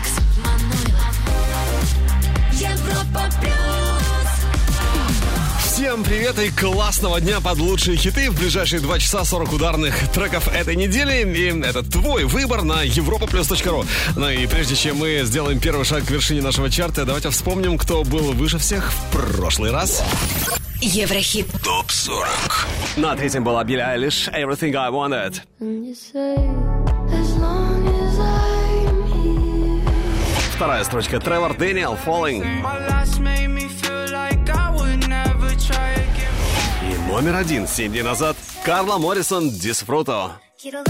Алекс Манойлов. Европа плюс. Всем привет и классного дня под лучшие хиты в ближайшие 2 часа 40 ударных треков этой недели. И это твой выбор на europaplus.ru. Ну и прежде чем мы сделаем первый шаг к вершине нашего чарта, давайте вспомним, кто был выше всех в прошлый раз. Еврохит. Топ 40. На третьем была Билли Айлиш «Everything I Wanted». Вторая строчка Тревор Дэниел «Falling». И номер один, семь дней назад, Карла Моррисон «Дисфруто». Pero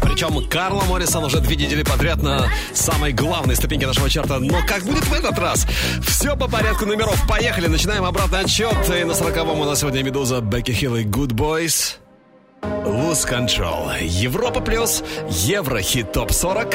Причем Карла Моррисон уже две недели подряд на самой главной ступеньке нашего чарта. Но как будет в этот раз? Все по порядку номеров. Поехали, начинаем обратный отчет. И на сороковом у нас сегодня Медуза, Бекки Хилл и Good Boys. Lose Control. Европа плюс, Еврохит топ 40.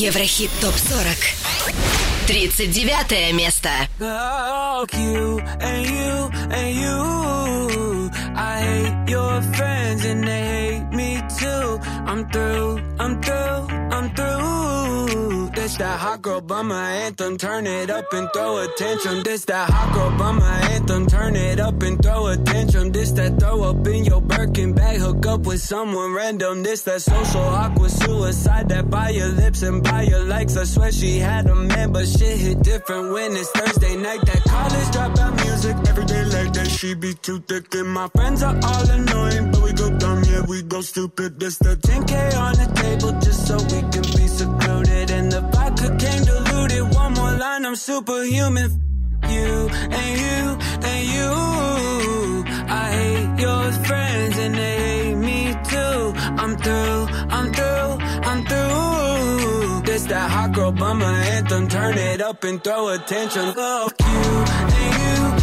Еврохит топ 40. 39 место. Fuck you and you and you. I hate your friends and they hate me too. I'm through, I'm through, I'm through. This that hot girl bummer anthem. Turn it up and throw a tantrum. This that hot girl bummer anthem. Turn it up and throw a tantrum. This that throw up in your Birkin bag. Hook up with someone random. This that social awkward suicide. That buy your lips and buy your likes. I swear she had a man, but shit hit different when it's Thursday night. That college dropout music. Every day like that, she be too thick. And my friends are all annoying, but we go dumb, yeah, we go stupid. This the 10K on the table just so we can be secluded. Came diluted. One more line, I'm superhuman. You and you and you. I hate your friends and they hate me too. I'm through, I'm through, I'm through. This that hot girl bummer anthem. Turn it up and throw attention. Fuck you and you.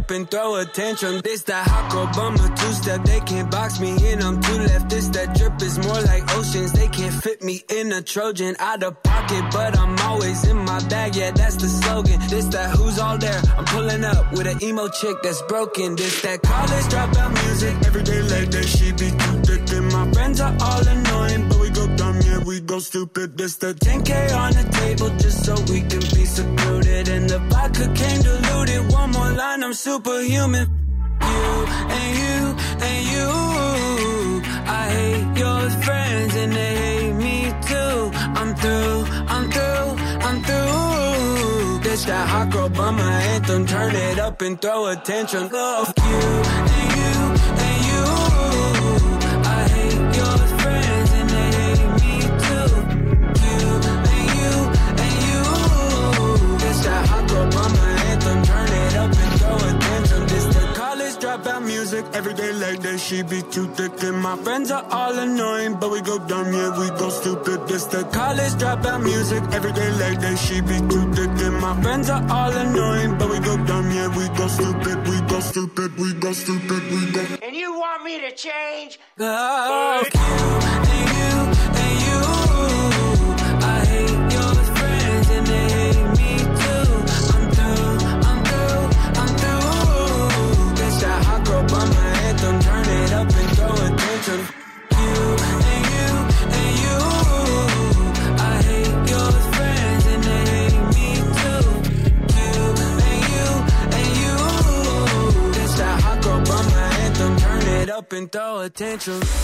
Up and throw a tantrum. This that hot bummer two step. They can't box me in. I'm too left left. This that drip is more like oceans. They can't fit me in a Trojan out of pocket, but I'm always in my bag. Yeah, that's the slogan. This that who's all there. I'm pulling up with an emo chick that's broken. This that college dropout music. Every day like that, she be too thick. And my friends are all annoying, but we go dumb, yeah, we go stupid. This the 10K on the table just so we can be secluded. The vodka came diluted. One more line, I'm superhuman. You and you and you. I hate your friends and they hate me too. I'm through, I'm through, I'm through. This that hot girl bummer anthem. Turn it up and throw attention. Love you and you and you. I hate your music. Every day like that, she be too thick. And my friends are all annoying, but we go dumb, yeah, we go stupid. This the college dropout music. Every day like that, she be too thick. And my friends are all annoying, but we go dumb, yeah, we go stupid, we go stupid, we go stupid, we go. And you want me to change? You you you.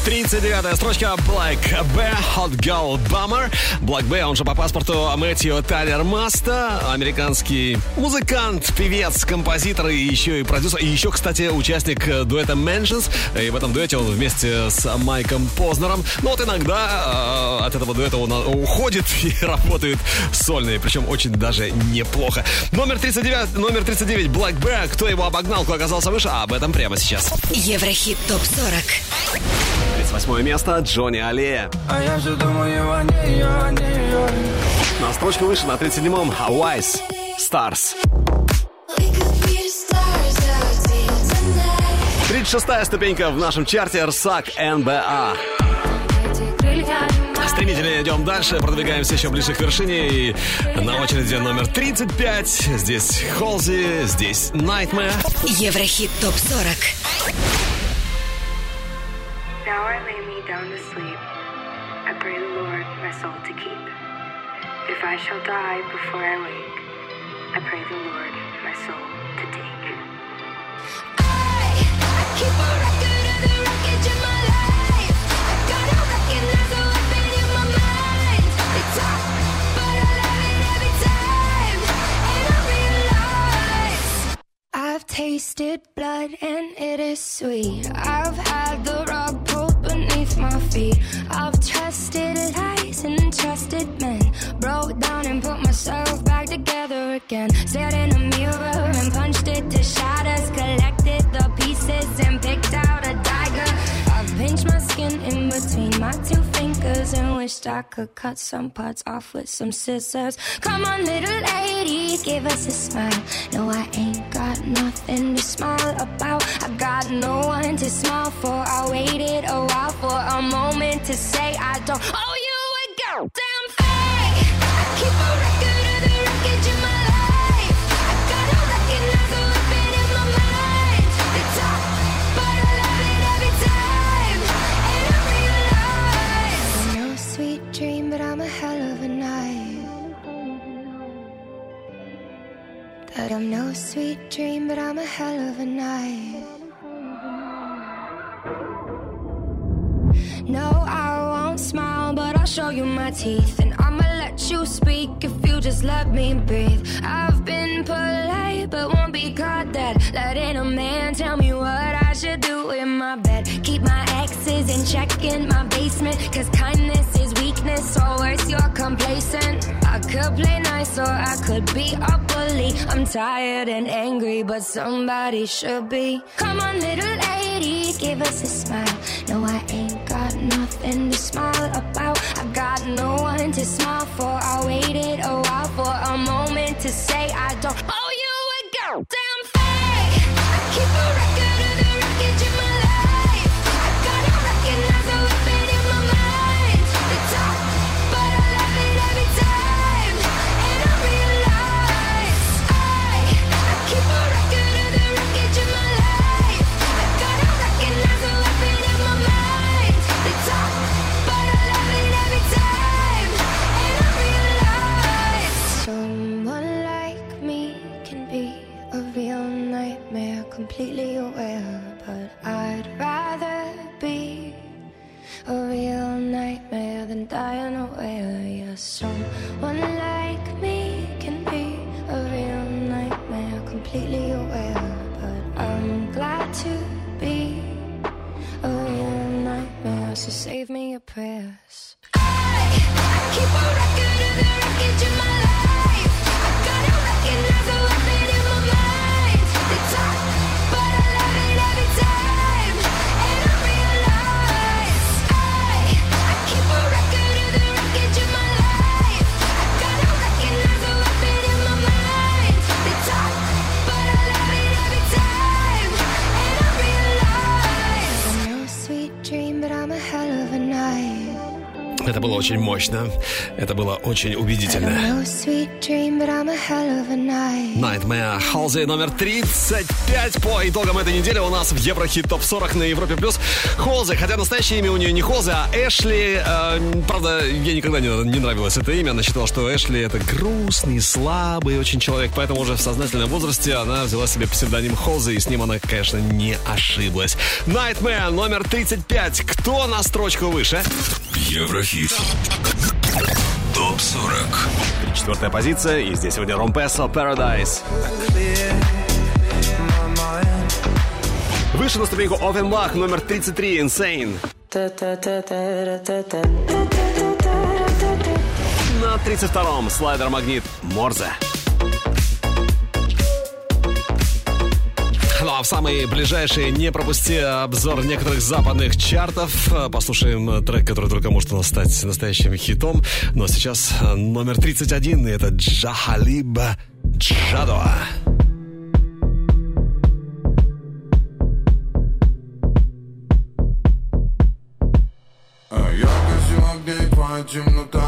39-я строчка Black B, Hot Girl Bummer. Black B, он же по паспорту Мэтью Тайлер Маста, американский музыкант, певец, композитор и еще и продюсер. И еще, кстати, участник дуэта Mansions. И в этом дуэте он вместе с Майком Познером. Но вот иногда э, от этого дуэта он уходит и работает сольный, причем очень даже неплохо. Номер 39, номер 39 Black Bear. Кто его обогнал, кто оказался выше, об этом прямо сейчас. Еврохит ТОП-40. 38 место Джонни Аллея. А я все думаю о ней, о ней, На строчку выше, на 37-м Wise Stars. We could be the stars out here tonight. 36-я ступенька в нашем чарте Рсак НБА. Стремительно идем дальше, продвигаемся еще ближе к вершине. И на очереди номер 35. Здесь Холзи, здесь Nightmare. Еврохит ТОП-40. Now I lay me down to sleep. I pray the Lord my soul to keep. If I shall die before I wake, I pray the Lord my soul to take. I I keep a record of the wreckage in my life. I gotta recognize the weapon in my mind. They talk, but I love it every time. And I realize I've tasted blood and it is sweet. I've had the my I've trusted lies and trusted men. Broke down and put myself back together again. Stared in a mirror and punched it to shatters. Collected the pieces and picked out my two fingers and wished I could cut some parts off with some scissors. Come on, little lady, give us a smile. No, I ain't got nothing to smile about. I got no one to smile for. I waited a while for a moment to say I don't owe you a goddamn thing. I keep a record That I'm no sweet dream, but I'm a hell of a night. No, I won't smile, but I'll show you my teeth. And I'ma let you speak if you just let me breathe. I've been polite, but won't be caught dead. Letting a man tell me what I should do in my bed. Keep my exes in check in my basement. Cause kindness weakness, or you're complacent. I could play nice, or I could be a bully. I'm tired and angry, but somebody should be. Come on, little lady, give us a smile. No, I ain't got nothing to smile about. I got no one to smile for. I waited a while for a moment to say I don't owe you a goddamn dying away. Yes, someone like me can be a real nightmare, completely aware. But I'm glad to be a real nightmare, so save me a prayer. Было очень мощно. Это было очень убедительно. Nightmare Halsey номер 35 по итогам этой недели у нас в Еврохит ТОП 40 на Европе Плюс. Холзе, хотя настоящее имя у нее не Холзе, а Эшли. Э, правда, ей никогда не, не нравилось это имя. Она считала, что Эшли это грустный, слабый очень человек, поэтому уже в сознательном возрасте она взяла себе псевдоним Холзе, и с ним она, конечно, не ошиблась. Nightmare номер 35. Кто на строчку выше? Еврохит. Топ 40. Четвертая позиция, и здесь сегодня Ромпесо Paradise. Выше на ступеньку Offenbach номер 33 Insane. На 32-м слайдер Магнит Морзе. А в самые ближайшие не пропусти обзор некоторых западных чартов. Послушаем трек, который только может у нас стать настоящим хитом. Но сейчас номер 31, и это Джахалиба Джадоа. А темнота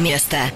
место.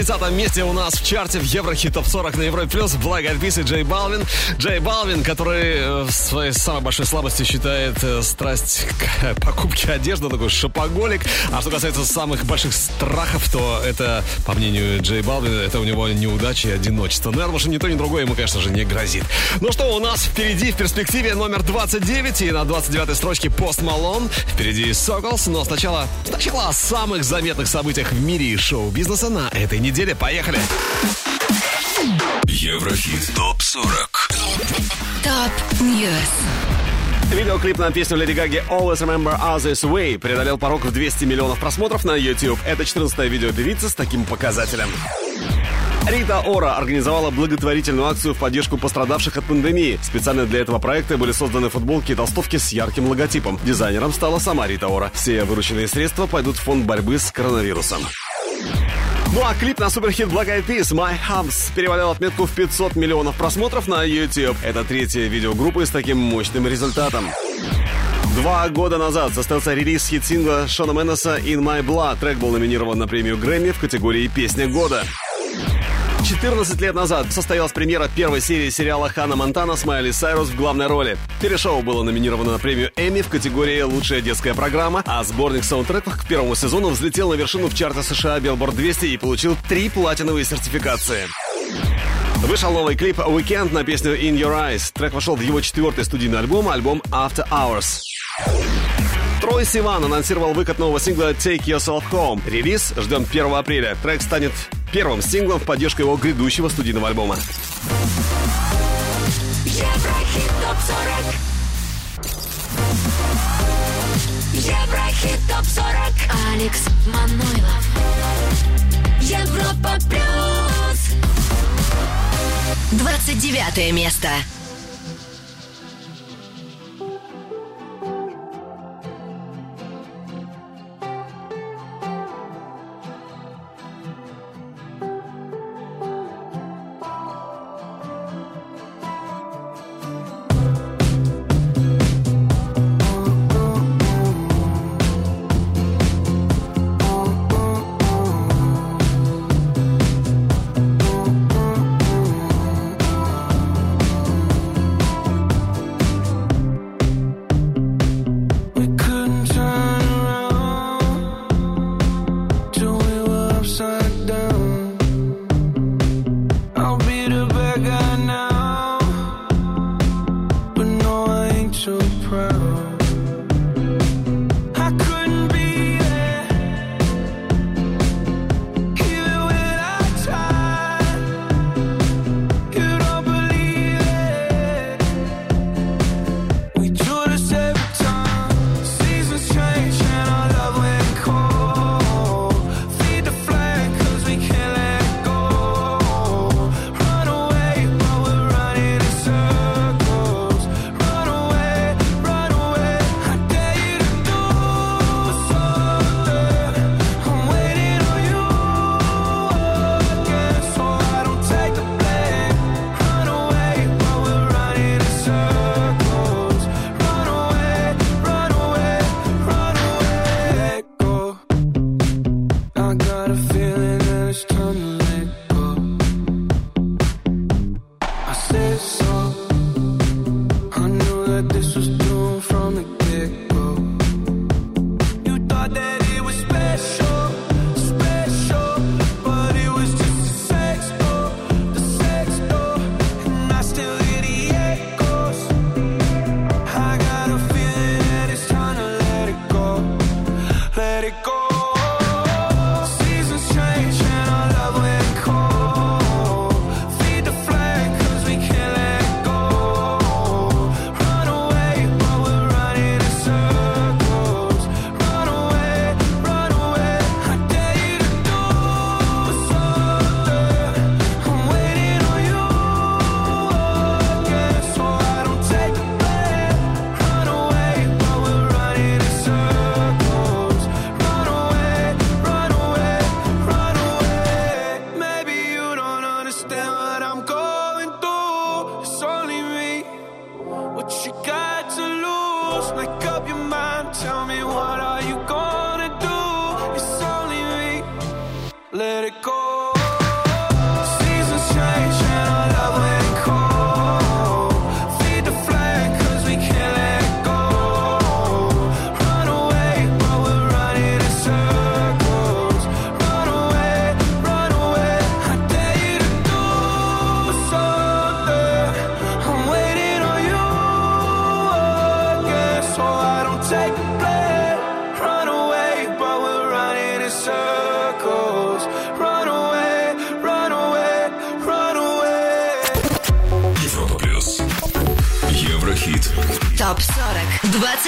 30 месте у нас в чарте в Еврохит Топ 40 на Европе Плюс. Black Eyed Peas и Джей Балвин. Джей Балвин, который э, в своей самой большой слабостью считает э, страсть к покупке одежды, такой шопоголик. А что касается самых больших страхов, то это, по мнению Джей Балвина, это у него неудача и одиночество. Но я что ни то, ни другое ему, конечно же, не грозит. Ну что, у нас впереди в перспективе номер 29 и на 29 строчке Пост Малон. Впереди Соколс, но сначала, сначала о самых заметных событиях в мире шоу-бизнеса на этой неделе. Поехали! Еврохит ТОП-40 Top News. Видеоклип на песню Леди Гаги Always Remember Us This Way преодолел порог в 200 миллионов просмотров на YouTube. Это 14-е видео певицы с таким показателем. Рита Ора организовала благотворительную акцию в поддержку пострадавших от пандемии. Специально для этого проекта были созданы футболки и толстовки с ярким логотипом. Дизайнером стала сама Рита Ора. Все вырученные средства пойдут в фонд борьбы с коронавирусом. Ну а клип на суперхит Black Eyed Peas My Humps перевалил отметку в 500 миллионов просмотров на YouTube. Это третья видеогруппа с таким мощным результатом. Два года назад состоялся релиз хит-сингла Шона Меннеса «In My Blood». Трек был номинирован на премию Грэмми в категории «Песня года». 14 лет назад состоялась премьера первой серии сериала «Ханна Монтана» с Майли Сайрус в главной роли. Телешоу было номинировано на премию Эмми в категории «Лучшая детская программа», а сборник саундтреков к первому сезону взлетел на вершину в чарта США Billboard 200 и получил три платиновые сертификации. Вышел новый клип «Weekend» на песню «In Your Eyes». Трек вошел в его четвертый студийный альбом, альбом «After Hours». Трой Сиван анонсировал выход нового сингла «Take Yourself Home». Релиз ждем 1 апреля. Трек станет первым синглом в поддержку его грядущего студийного альбома. Еврохит топ 40 Алекс Манойлов. Европа плюс. 29 место.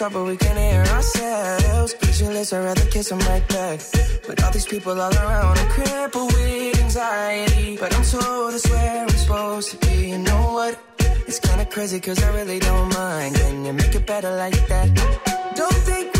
talk, but we can't hear ourselves. Pictureless, I'd rather kiss them right back. With all these people all around, I'm crippled with anxiety. But I'm told it's where I'm supposed to be. You know what? It's kinda crazy, cause I really don't mind. Can you make it better like that? Don't think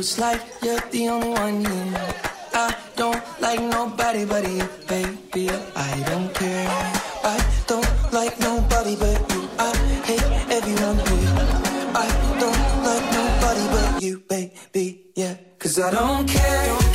It's like you're the only one here. I don't like nobody but you, baby. I don't care. I don't like nobody but you. I hate everyone here. I don't like nobody but you, baby. Yeah, cause I don't care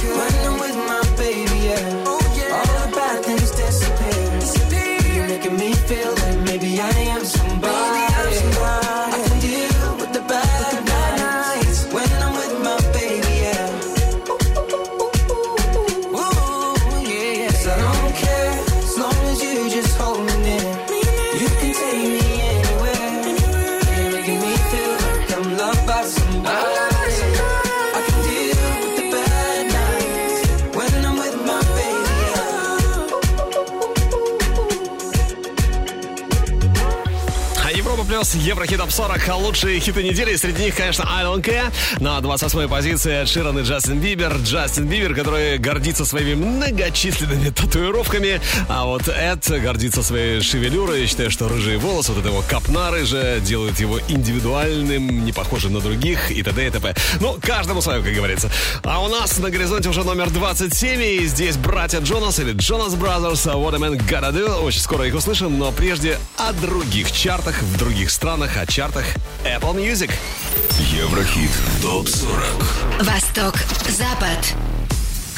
плюс Еврохит Топ 40 лучшие хиты недели. Среди них, конечно, I Don't Care. На 28-й позиции Ширан и Джастин Бибер. Джастин Бибер, который гордится своими многочисленными татуировками. А вот Эд гордится своей шевелюрой. Я считаю, что рыжие волосы, вот это его копна рыжая, делают его индивидуальным, не похожим на других и т.д. и т.п. Ну, каждому свое, как говорится. А у нас на горизонте уже номер 27. И здесь братья Джонас или Джонас Brothers What a Man Gotta Do. Очень скоро их услышим, но прежде о других чартах в других странах, о чартах Apple Music. Еврохит ТОП-40 Восток, Запад.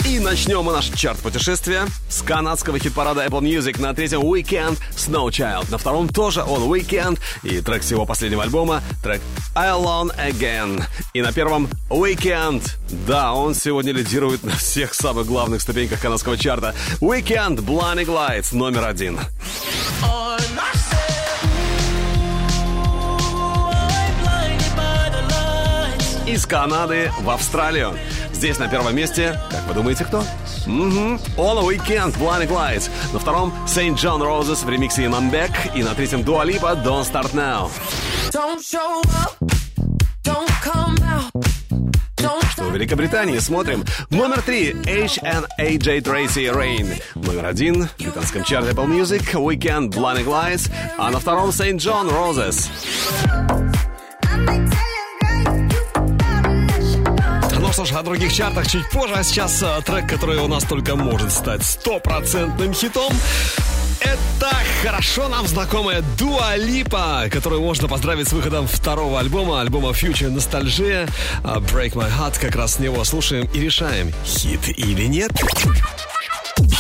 И начнем мы наш чарт путешествия с канадского хит-парада Apple Music. На третьем Weekend Snow Child. На втором тоже он Weekend. И трек с его последнего альбома, трек I Alone Again. И на первом Weekend. Да, он сегодня лидирует на всех самых главных ступеньках канадского чарта. Weekend Blinding Lights номер один. Из Канады в Австралию. Здесь на первом месте, как вы думаете, кто? Угу. All Weekend, Blinding Lights. На втором St. John Roses в ремиксе Иманбек. И на третьем Dua Lipa, Don't Start Now. Don't show up, don't come out. Don't Что в Великобритании смотрим. Номер три HNAJ Tracy Rain. Номер один в британском чарте Apple Music Weekend Blinding Lights. А на втором St. John Roses. Ну что ж, о других чартах чуть позже, а сейчас э, трек, который у нас только может стать стопроцентным хитом. Это хорошо нам знакомая Дуа Липа, которую можно поздравить с выходом второго альбома, альбома Future Nostalgia. А Break My Heart, как раз с него слушаем и решаем, хит или нет.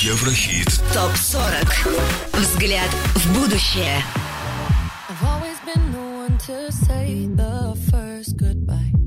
Еврохит ТОП 40. Взгляд в будущее. I've always been the one to say the first goodbye.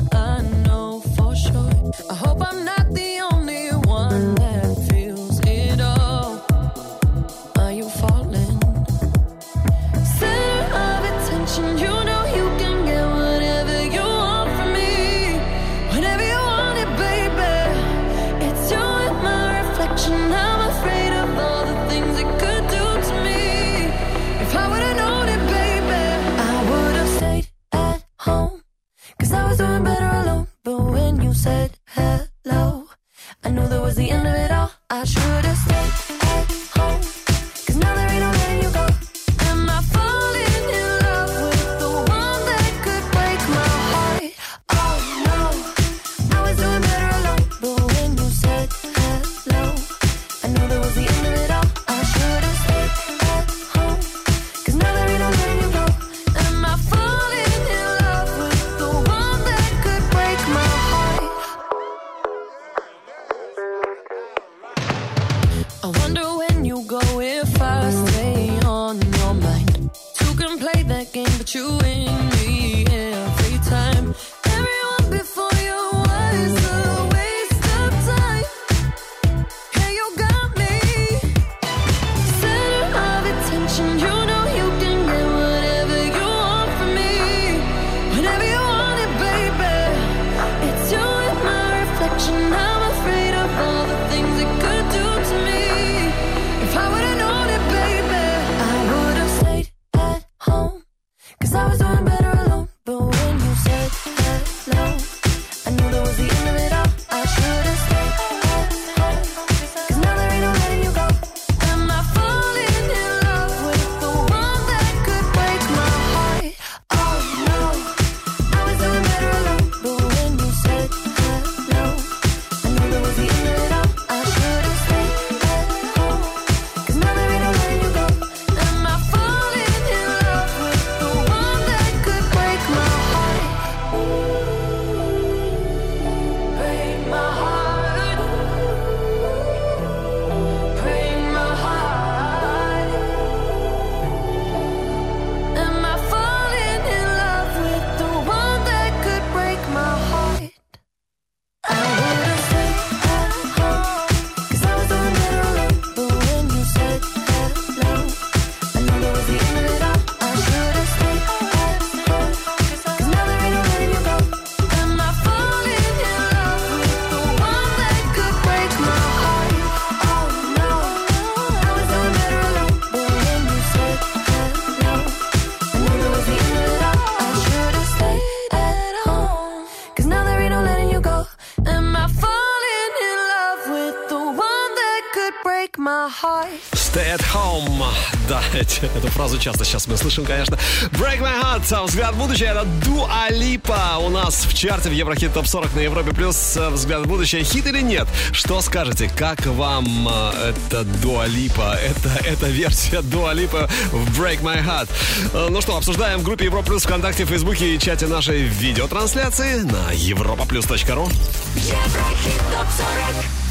фразу часто сейчас мы слышим, конечно. Break my heart. а Взгляд в будущее. Это Дуа Липа у нас в чарте в Еврохит Топ 40 на Европе Плюс. Э, Взгляд в будущее. Хит или нет? Что скажете? Как вам э, это Дуа Липа? Это, это версия Дуа Липа в Break my heart. Э, Ну что, обсуждаем в группе Европа Плюс ВКонтакте, Фейсбуке и чате нашей видеотрансляции на europaplus.ru. Еврохит топ 40.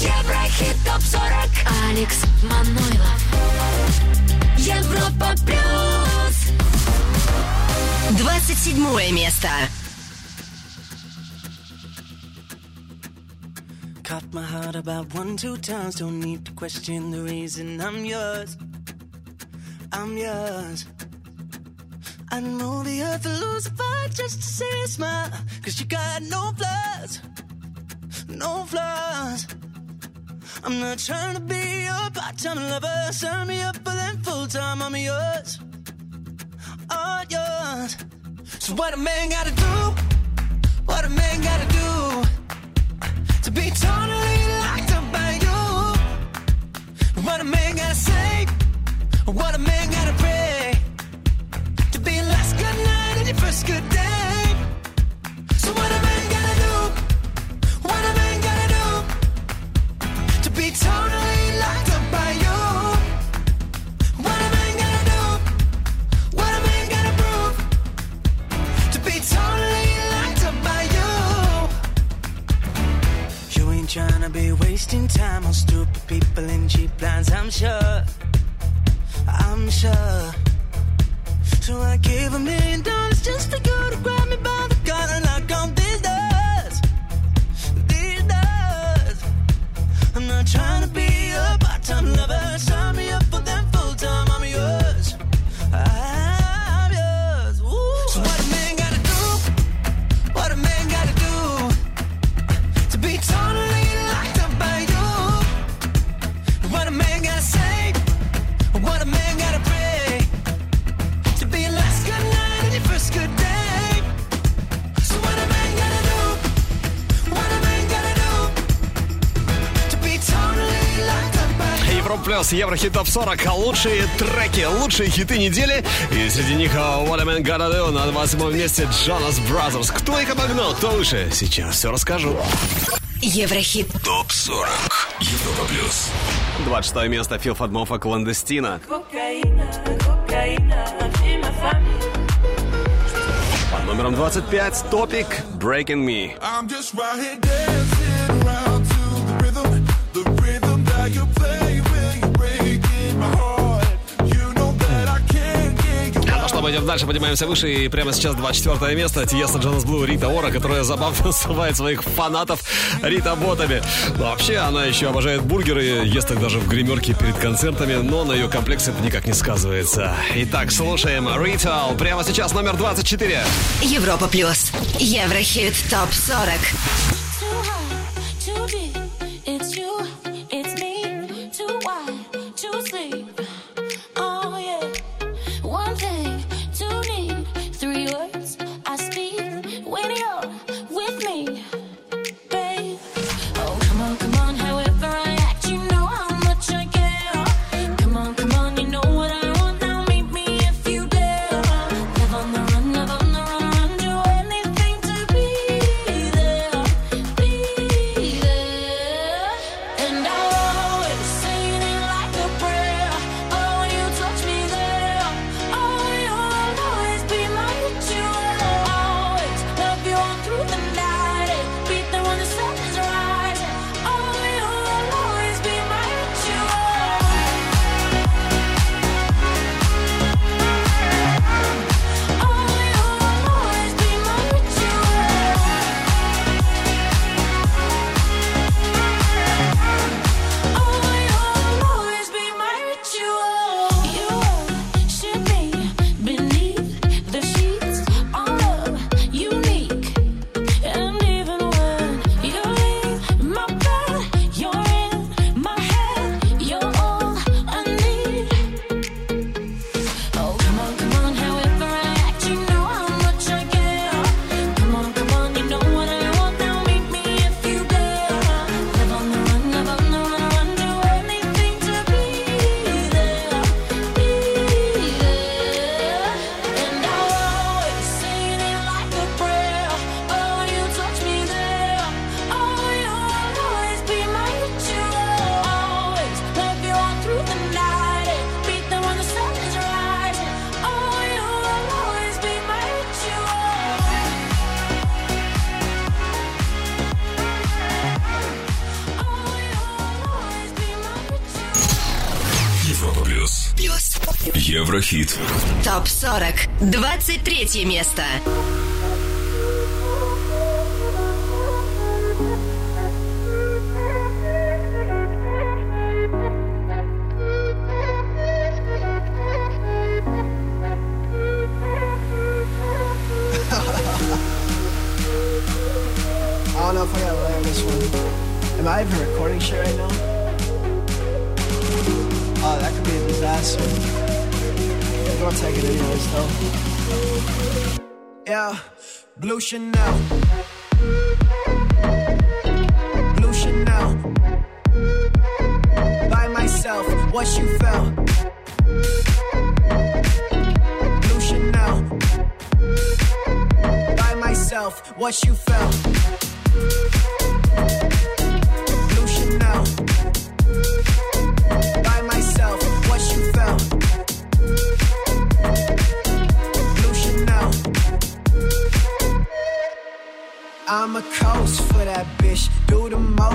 Еврохит топ 40. Алекс Манойлов. Европа плюс. 27 место. Caught my heart about one, two times. Don't need to question the reason I'm yours. I'm yours. I'd move the earth to lose a fight just to see a smile. Cause you got no flaws. No flaws. I'm not trying to be your part-time lover. Sign me up for them full-time. I'm yours. All yours. So what a man gotta do? What a man gotta do? to be totally locked up by you. What a man gotta say, what a man gotta pray to be last good night and your first good day. Be wasting time on stupid people in cheap lines, I'm sure. I'm sure. So I gave a million dollars just for you to grab me by the collar and knock on these doors. These doors. I'm not trying to be a part-time lover. Sign me up Плюс, Еврохит Топ 40. Лучшие треки, лучшие хиты недели. И среди них а, What a Man Gotta Do на 27 месте Jonas Brothers. Кто их обогнал, кто выше? Сейчас все расскажу. Еврохит. ТОП 40. Европа плюс. 26 место Фил Фадмофа «Кландестина». Под номером 25 Топик «Breaking Me». I'm just right here dancing around to the rhythm, the rhythm пойдем дальше, поднимаемся выше. И прямо сейчас 24 место. Тиеста Джонас Блу, Рита Ора, которая забавно называет своих фанатов Рита Ботами. Но вообще, она еще обожает бургеры, ест их даже в гримерке перед концертами, но на ее комплекс это никак не сказывается. Итак, слушаем Ритал. Прямо сейчас номер 24. Европа плюс. Еврохит топ 40. Еврохит. Топ 40. 23 место.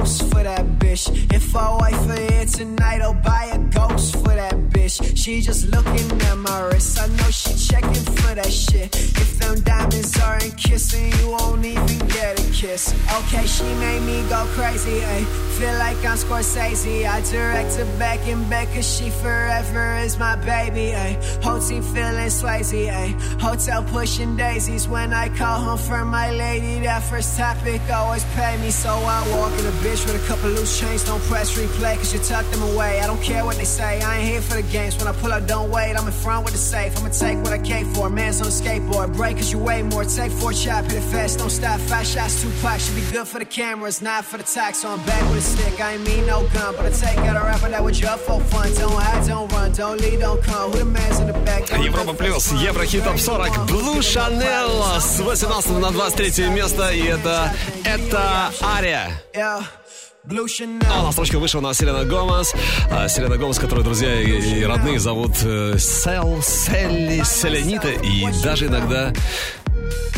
The most for that bitch. If I wait for it tonight, I'll buy a ghost for that bitch. She just looking at my wrist. I know she checking for that shit. If them diamonds aren't kissing, you won't even get a kiss. Okay, she made me go crazy. Ay. Feel like I'm Scorsese. I direct her back and back, cause she forever is my baby. Ay. Whole team feeling Swayze. Ay. Hotel pushing daisies when I call home for my lady. That first topic always pay me, so I walk in a bitch with a couple loose chains. Don't press replay, cause you tuck them away. I don't care what they say, I ain't here for the games. When I pull up, don't wait, I'm in front with the safe. I'ma take what I came for. Man's on a skateboard, break cause you weigh more. Take four chop, hit it fast, don't stop. Five shots, two packs, should be good for the cameras, not for the tax. So I'm back with a stick, I ain't mean no gun, but I take out a rapper that was just for fun. Don't hide, don't run, don't lead, don't come. Who the man's in the back? Don't Европа плюс, Еврохит топ 40, Blue Chanel с 18 на 23 место, и это, это Ария. Yeah, Blue Chanel. А на строчку вышла у нас Селена Гомес. А, Селена Гомес, которую друзья и, и родные зовут э, Сел, Селли, Селенита и даже иногда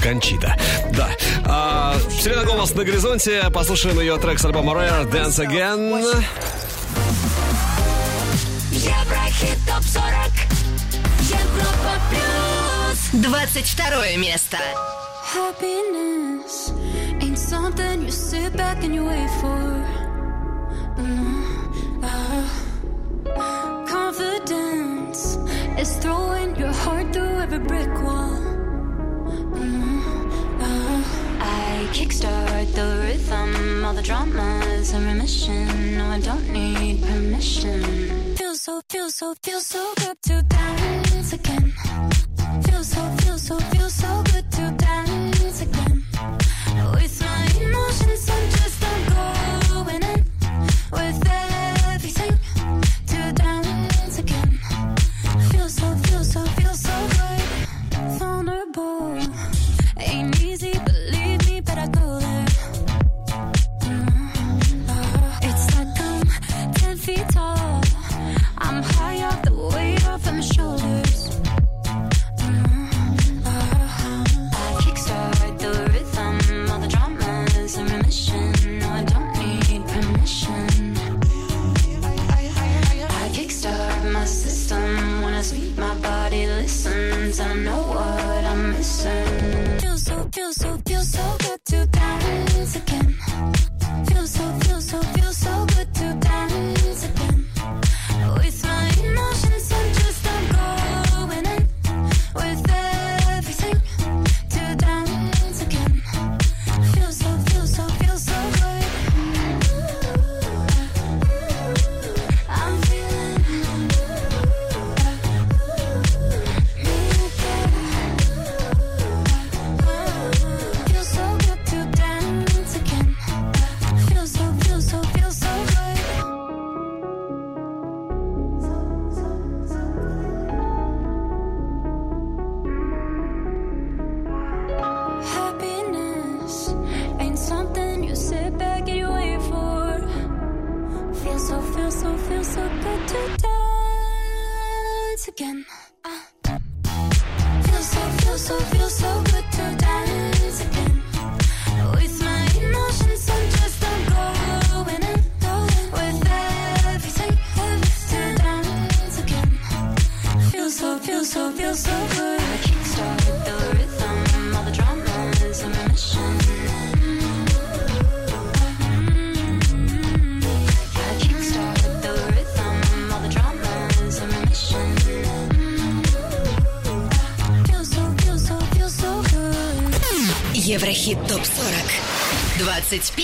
Кончита. Да. А, Селена Гомес на горизонте. Послушаем ее трек с альбома Rare Dance Again. Еврохит топ 40 Европа плюс 22 место. Happiness ain't something you sit back and you wait for. Mm, ah. Confidence is throwing your heart through every brick wall. Mm, ah. I kickstart the rhythm, all the dramas in remission. No, I don't need permission. Feels so, feels so, feels so good to dance again. Feels so, feels so, feels so good with so,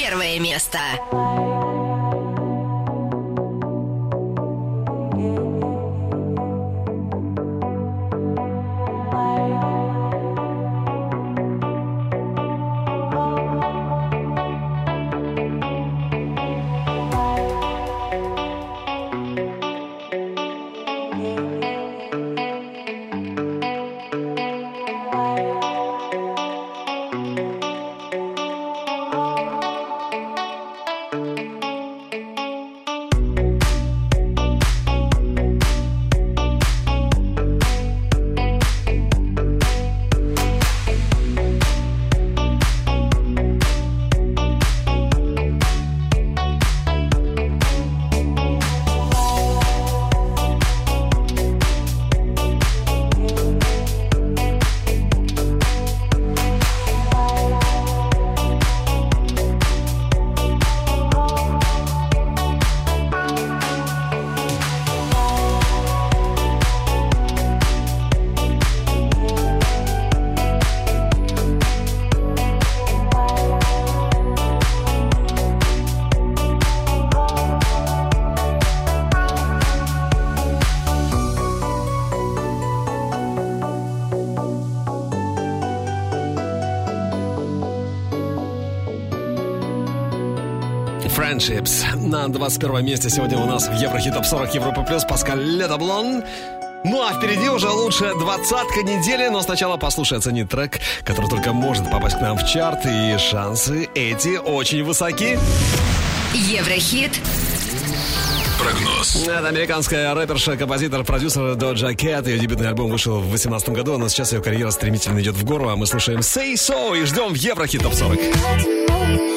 21 место. На 21 месте сегодня у нас в Еврохит Топ 40 Европа Плюс Паскаль Ледоблон. Ну а впереди уже лучшая двадцатка недели, но сначала послушай оцени трек, который только может попасть к нам в чарт, и шансы эти очень высоки. Еврохит Прогноз. Это американская рэперша, композитор, продюсер Доджа Кэт. Ее дебютный альбом вышел в 2018 году, но сейчас ее карьера стремительно идет в гору, а мы слушаем Say So и ждем в Еврохит Топ 40.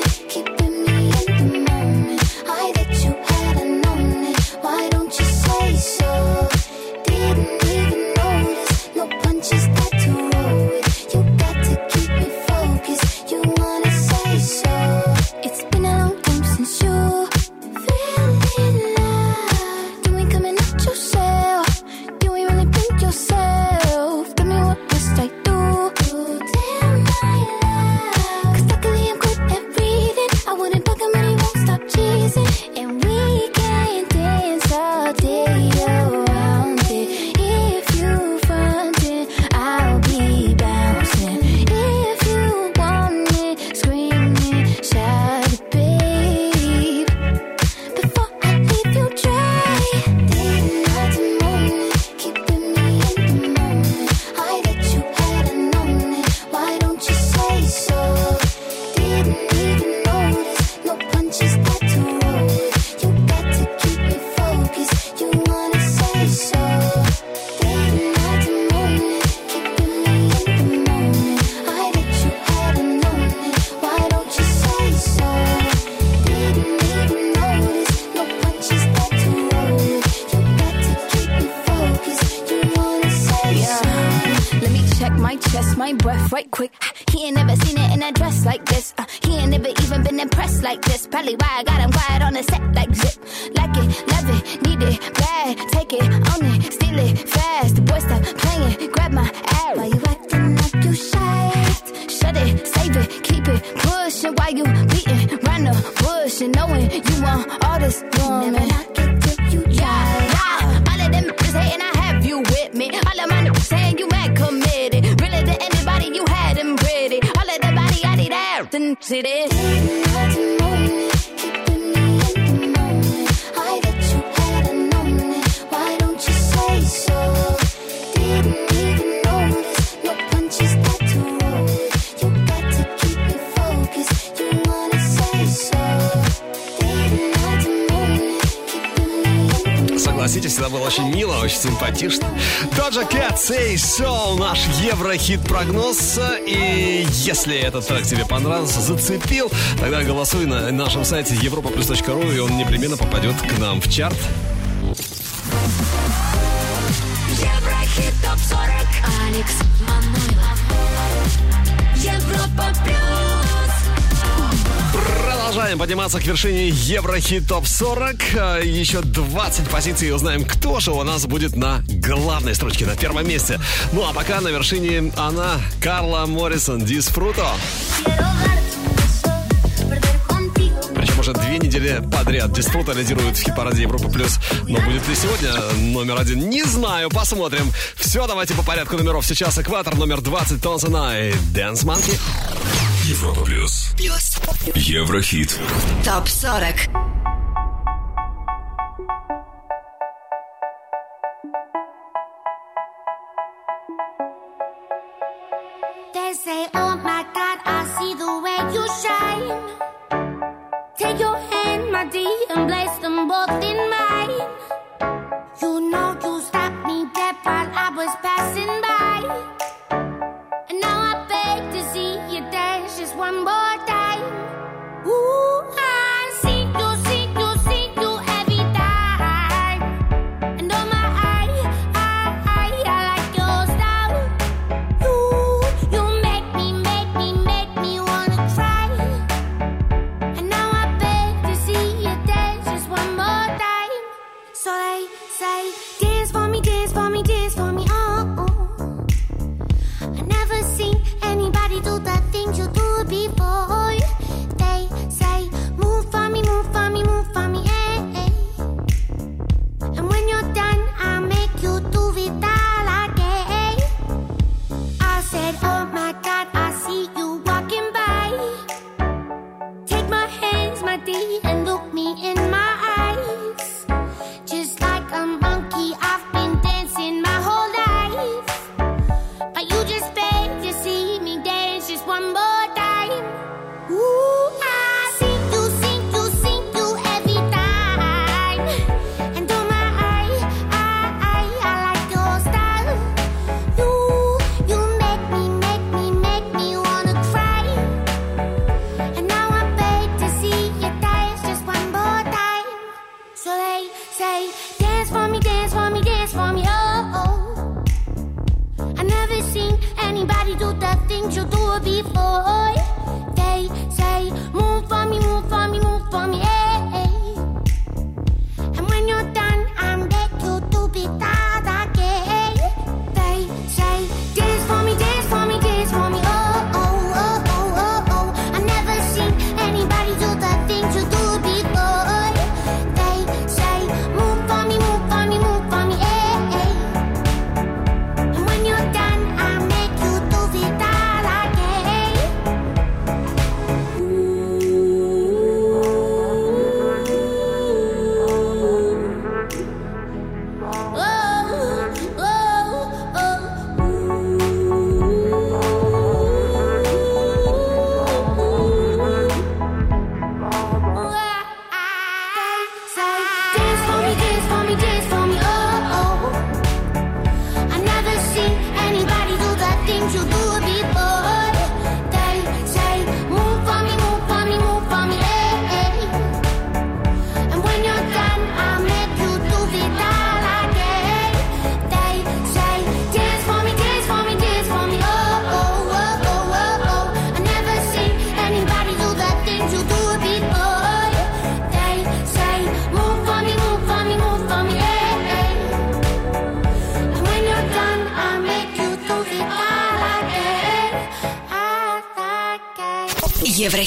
Say So, наш еврохит-прогноз. И если этот трек тебе понравился, зацепил, тогда голосуй на нашем сайте europaplus.ru, и он непременно попадет к нам в чарт. подниматься к вершине Еврохит Топ 40. Э, еще 20 позиций узнаем, кто же у нас будет на главной строчке, на первом месте. Ну а пока на вершине она, Карла Моррисон, Дисфруто. Причем уже две недели подряд Дисфруто лидирует в хит-параде Европа+. плюс. Но будет ли сегодня номер один? Не знаю, посмотрим. Все, давайте по порядку номеров. Сейчас экватор номер 20 Тонсона и Дэнс Манки. Европа плюс. Плюс. Еврохит. Топ 40.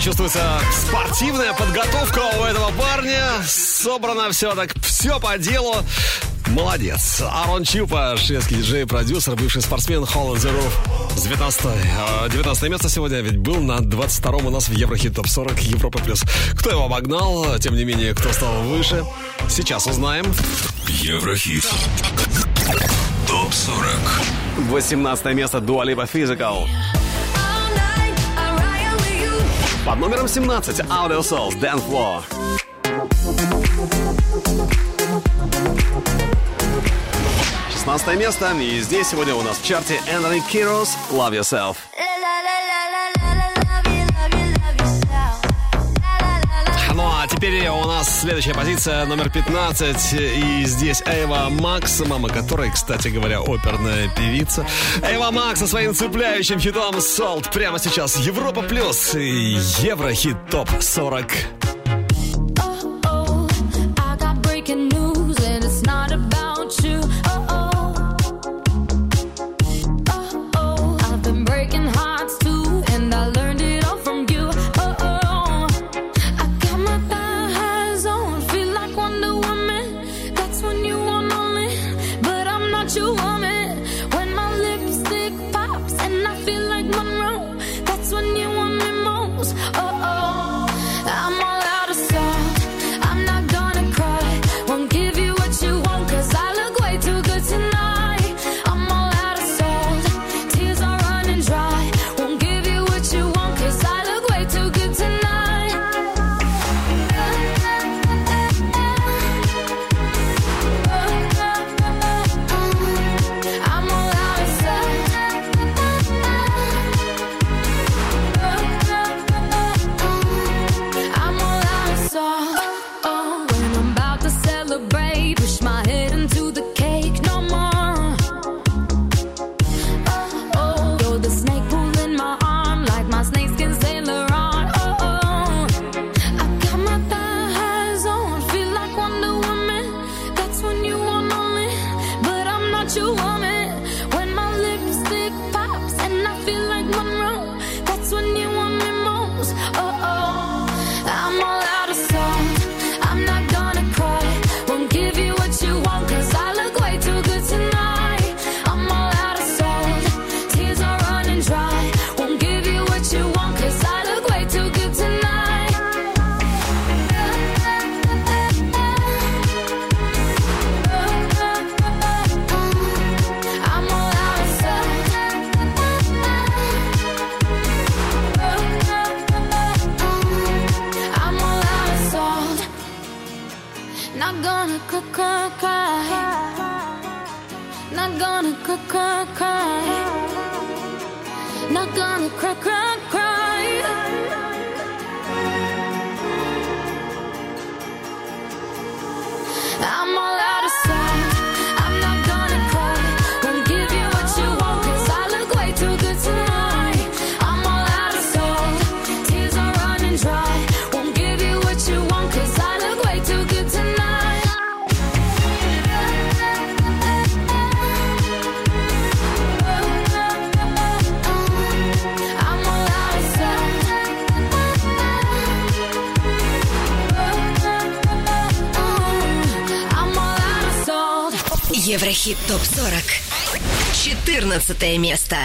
чувствуется спортивная подготовка у этого парня. Собрано все так, все по делу. Молодец. Арон Чупа, шведский диджей, продюсер, бывший спортсмен Холланд The Roof. 19, 19 а, место сегодня ведь был на 22 у нас в Еврохит Топ 40 Европа Плюс. Кто его обогнал, тем не менее, кто стал выше, сейчас узнаем. Еврохит. Топ 40. 18 место Дуалипа Физикал. Physical. Под номером 17 Audio Souls Dance Floor. Шестнадцатое место, и здесь сегодня у нас в чарте Энри Кирос «Love Yourself». Ну а теперь у нас следующая позиция, номер 15. И здесь Эйва Макс, мама которой, кстати говоря, оперная певица. Эйва Макс со своим цепляющим хитом "Salt" прямо сейчас. Европа Плюс и Еврохит ТОП 40. 15 место.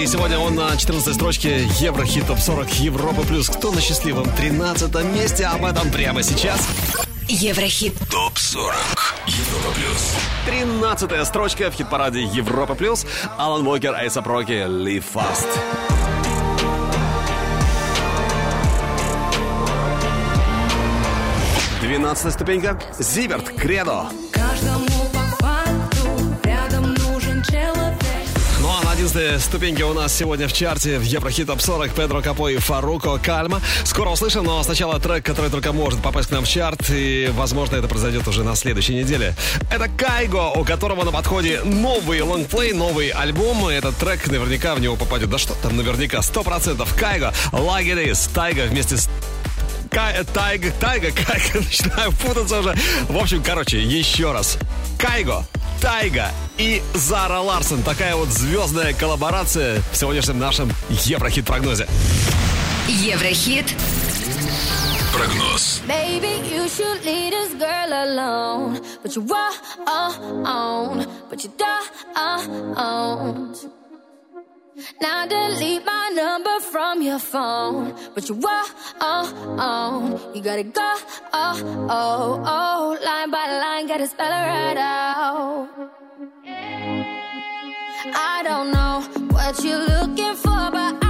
И сегодня он на 14 строчке Еврохит Топ 40 Европа Плюс. Кто на счастливом 13 месте? Об этом прямо сейчас. Еврохит Топ 40 Европа Плюс. 13 строчка в хит-параде Европа Плюс. Алан Уокер, Айса Проки, Live Fast. Двенадцатая ступенька. Зиверт, Кредо. Wednesday. Ступеньки у нас сегодня в чарте в Еврохит Топ 40. Педро Капо и Фаруко Кальма. Скоро услышим, но сначала трек, который только может попасть к нам в чарт. И, возможно, это произойдет уже на следующей неделе. Это Кайго, у которого на подходе новый лонгплей, новый альбом. И этот трек наверняка в него попадет. Да что там наверняка, 100%. Кайго, Лагерис, Тайга вместе с Кай, Тайга, Тайга, как начинаю путаться уже. В общем, короче, еще раз. Кайго. Тайга и Зара Ларсен, Такая вот звездная коллаборация в сегодняшнем нашем Еврохит-прогнозе. Еврохит. Прогноз. Baby, you should leave this girl alone. But you won't, but you don't. Now delete my number from your phone. But you were on. You gotta go, oh, oh, oh. Line by line, gotta spell it right out. I don't know what you're looking for, but I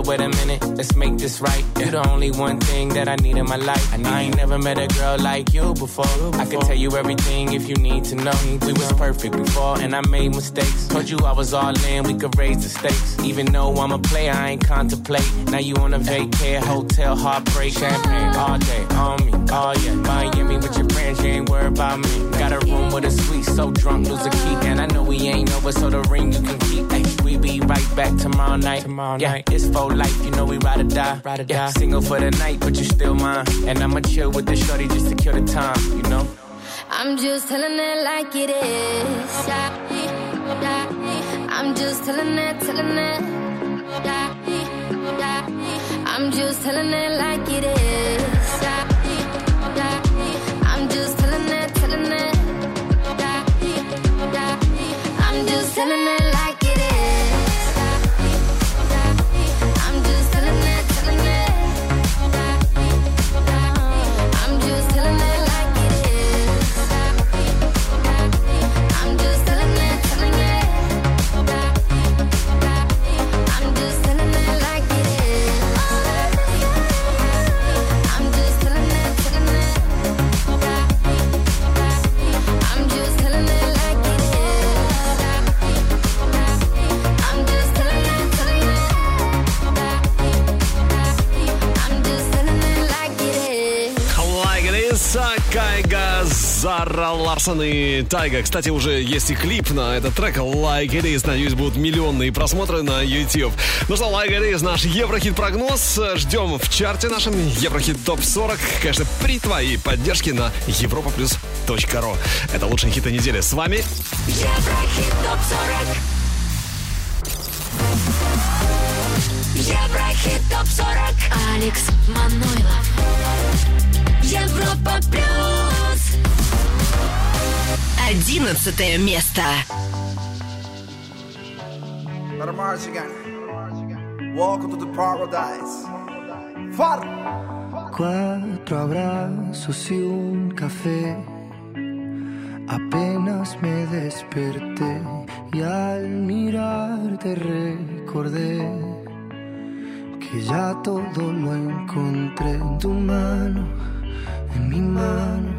up, wait a minute, let's make this right. You're the only one thing that I need in my life. I, ain't never met a girl like you before. I can tell you everything if you need to know. We was perfect before, and I made mistakes. Told you I was all in, we could raise the stakes. Even though I'm a player, I ain't contemplate. Now you on a vacay, hotel, heartbreak, champagne all day on me. Oh yeah, Miami with your friends, you ain't worried about me. Got a room with a suite, so drunk, lose a key. And I know we ain't over, so the ring you can keep. Ay, we be right back tomorrow night. Tomorrow yeah, night. it's for life, you know we ride or die. Ride or yeah, die. Single for the night, but you still mine. And I'ma chill with the shorty just to kill the time, you know. I'm just telling it like it is. I'm just telling it, telling it. I'm just telling it like it is. I'm just telling her Зара Ларсон и Тайга. Кстати, уже есть и клип на этот трек Like It Is. Надеюсь, будут миллионные просмотры на YouTube. Ну что, Like It Is, наш Еврохит-прогноз. Ждем в чарте нашем Еврохит ТОП 40. Конечно, при твоей поддержке на europaplus.ru. Это лучшие хиты недели. С вами Еврохит топ 40. Еврохит топ 40. Алекс Манойлов. Европа плюс. Одиннадцатое место. Let march again. Welcome to the paradise. Far. Cuatro abrazos y un café. Apenas me desperté y al mirarte recordé que ya todo lo encontré en tu mano, en mi mano.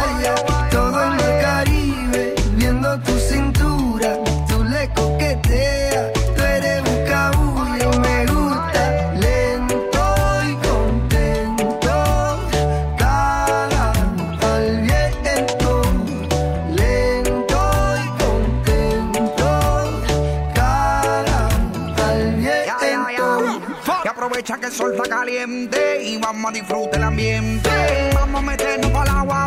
Caliente y vamos a disfrutar el ambiente. Vamos a meternos al agua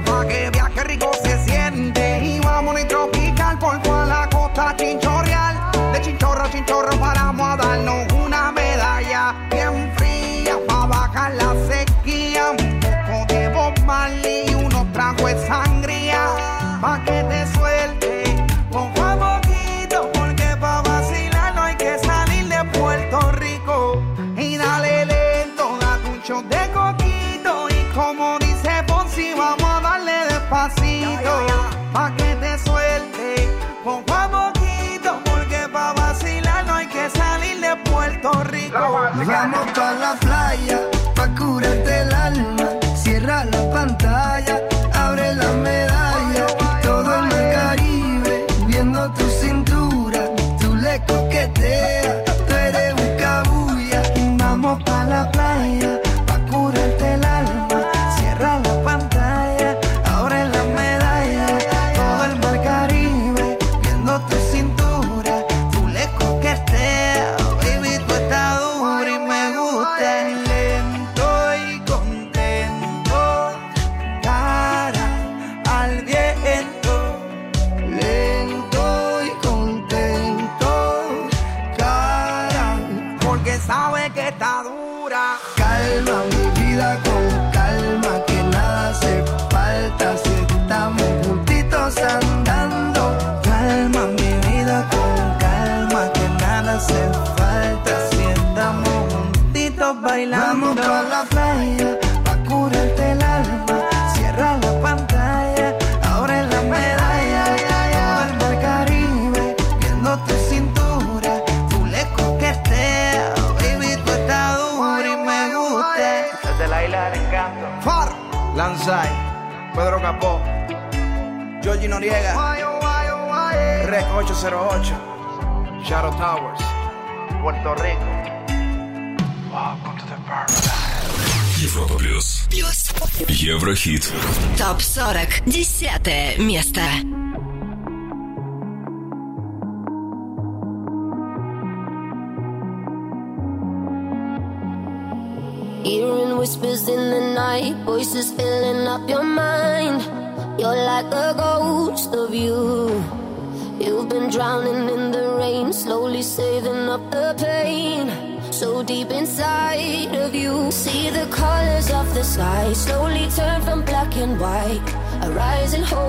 and hold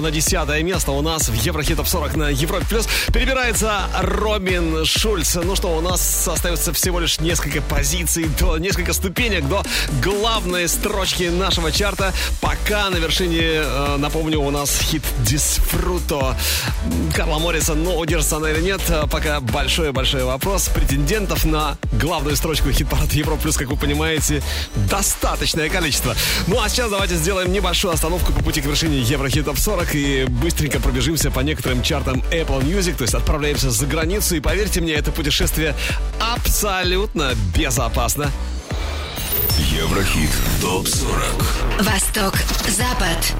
на 10 место у нас в Еврохит Топ 40 на Европе Плюс перебирается Робин Шульц. Ну что, у нас остается всего лишь несколько позиций, до, несколько ступенек до главной строчки нашего чарта пока на вершине, э, напомню, у нас хит Дисфруто Карла Морриса. Но удержится она или нет, э, пока большой-большой вопрос. Претендентов на главную строчку хит-парад Европ плюс, как вы понимаете, достаточное количество. Ну а сейчас давайте сделаем небольшую остановку по пути к вершине Еврохитов 40 и быстренько пробежимся по некоторым чартам Apple Music, то есть отправляемся за границу. И поверьте мне, это путешествие абсолютно безопасно. Еврохит ТОП-40 Восток, Запад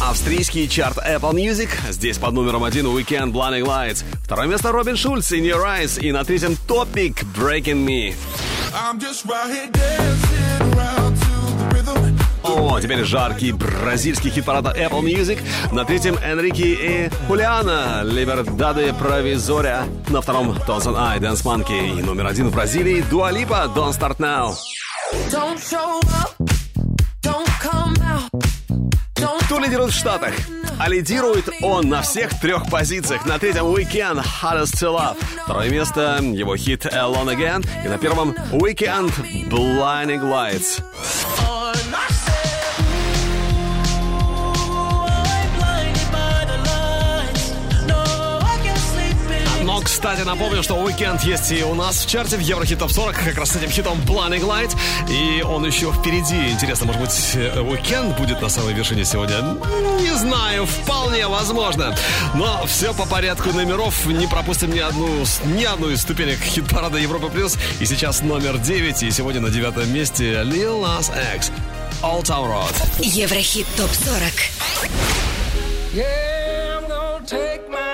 Австрийский чарт Apple Music. Здесь под номером один Weekend Blinding Lights. Второе место Робин Шульц и New Rise. И на третьем топик Breaking Me. О, теперь жаркий бразильский хит парада Apple Music. На третьем Энрике и Хулиана Либердады Провизория. На втором Тонсон Ай Дэнс Манки. И номер один в Бразилии Дуалипа Don't Start Now. Кто лидирует в Штатах? А лидирует он на всех трех позициях. На третьем Weekend Hardest to Love. Второе место его хит Alone Again. И на первом Weekend Blinding Lights. Кстати, напомню, что Weekend есть и у нас в чарте в Еврохит Топ 40, как раз с этим хитом Blinding Light. И он еще впереди. Интересно, может быть, Weekend будет на самой вершине сегодня? Не знаю, вполне возможно. Но все по порядку номеров. Не пропустим ни одну, ни одну из ступенек хит-парада Европа Плюс. И сейчас номер 9. И сегодня на девятом месте Lil Nas X. All Town Road. Еврохит ТОП 40. Yeah, I'm gonna take my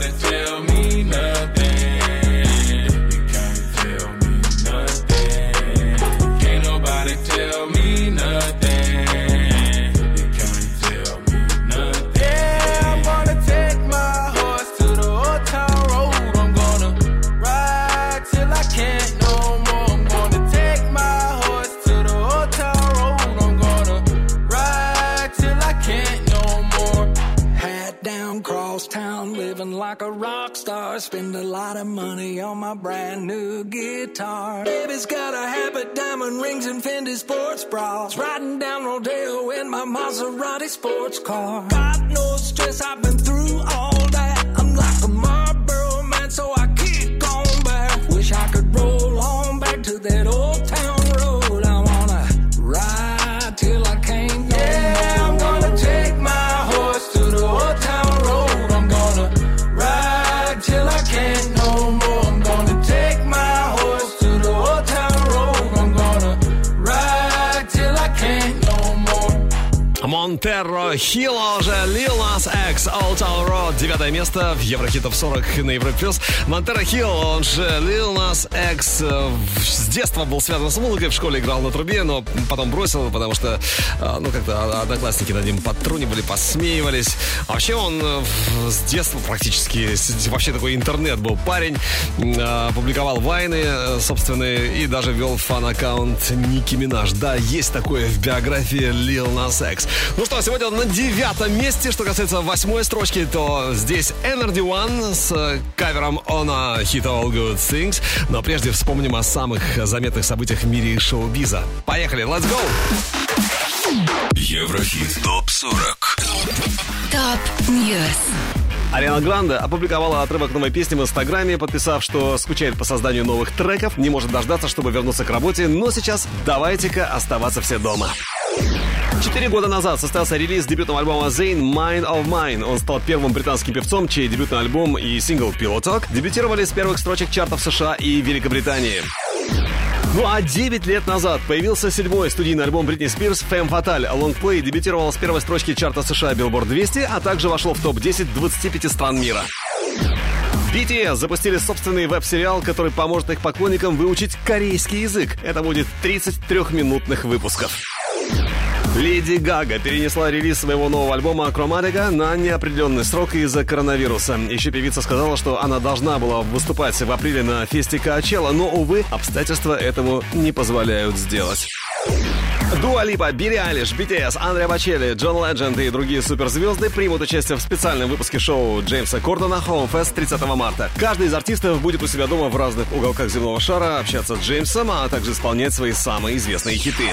tell me like a rock star. Spend a lot of money on my brand new guitar. Baby's got a habit, diamond rings, and Fendi sports bras. Riding down Rodeo in my Maserati sports car. Got no stress, I've been through all that. I'm like a Marlboro man, so I keep going back. Wish I could roll on back to that old town Монтерро Хилла уже Lil Nas X All Town Road. Девятое место в Еврохитов 40 на Европе Плюс. Монтерро Хилл, он же Lil Nas X, э, с детства был связан с музыкой, в школе играл на трубе, но потом бросил, потому что, э, ну, как-то одноклассники над ним подтрунивали, посмеивались. А вообще он э, с детства практически, вообще такой интернет был парень, публиковал вайны собственные и даже вел фан-аккаунт Ники Минаж. Да, есть такое в биографии Lil Nas X. Ну что, сегодня на девятом месте. Что касается восьмой строчки, то здесь Energy One с э, кавером на хит All Good Things. Но прежде вспомним о самых заметных событиях в мире шоу-биза. Поехали, let's go! Еврохит ТОП-40 Top News. Ариана Гранде опубликовала отрывок новой песни в Инстаграме, подписав, что скучает по созданию новых треков, не может дождаться, чтобы вернуться к работе, но сейчас давайте-ка оставаться все дома. Четыре года назад состоялся релиз дебютного альбома Zayn Mind of Mine. Он стал первым британским певцом, чей дебютный альбом и сингл Pillow Talk дебютировали с первых строчек чартов США и Великобритании. Ну а 9 лет назад появился седьмой студийный альбом Бритни Спирс «Femme Fatale». Лонгплей дебютировал с первой строчки чарта США Billboard 200, а также вошло в топ-10 25 стран мира. BTS запустили собственный веб-сериал, который поможет их поклонникам выучить корейский язык. Это будет 33 минутных выпусков. Леди Гага перенесла релиз своего нового альбома «Акроматика» на неопределенный срок из-за коронавируса. Еще певица сказала, что она должна была выступать в апреле на фесте Коачелла, но, увы, обстоятельства этому не позволяют сделать. Дуа Липа, Билли Алиш, BTS, Андреа Бачелли, Джон Ледженд и другие суперзвезды примут участие в специальном выпуске шоу Джеймса Кордона Fest 30 марта. Каждый из артистов будет у себя дома в разных уголках земного шара общаться с Джеймсом, а также исполнять свои самые известные хиты.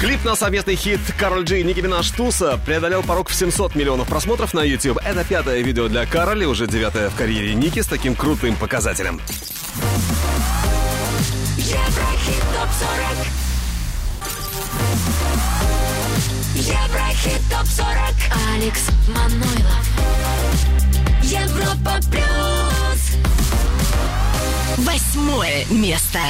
Клип на совместный хит Кароль Джи и Ники Минаж Туса преодолел порог в 700 миллионов просмотров на YouTube. Это пятое видео для Кароли, уже девятое в карьере Ники с таким крутым показателем. Еврохит ТОП-40 Еврохит ТОП-40 Алекс Манойлов. Европа Плюс. Восьмое место.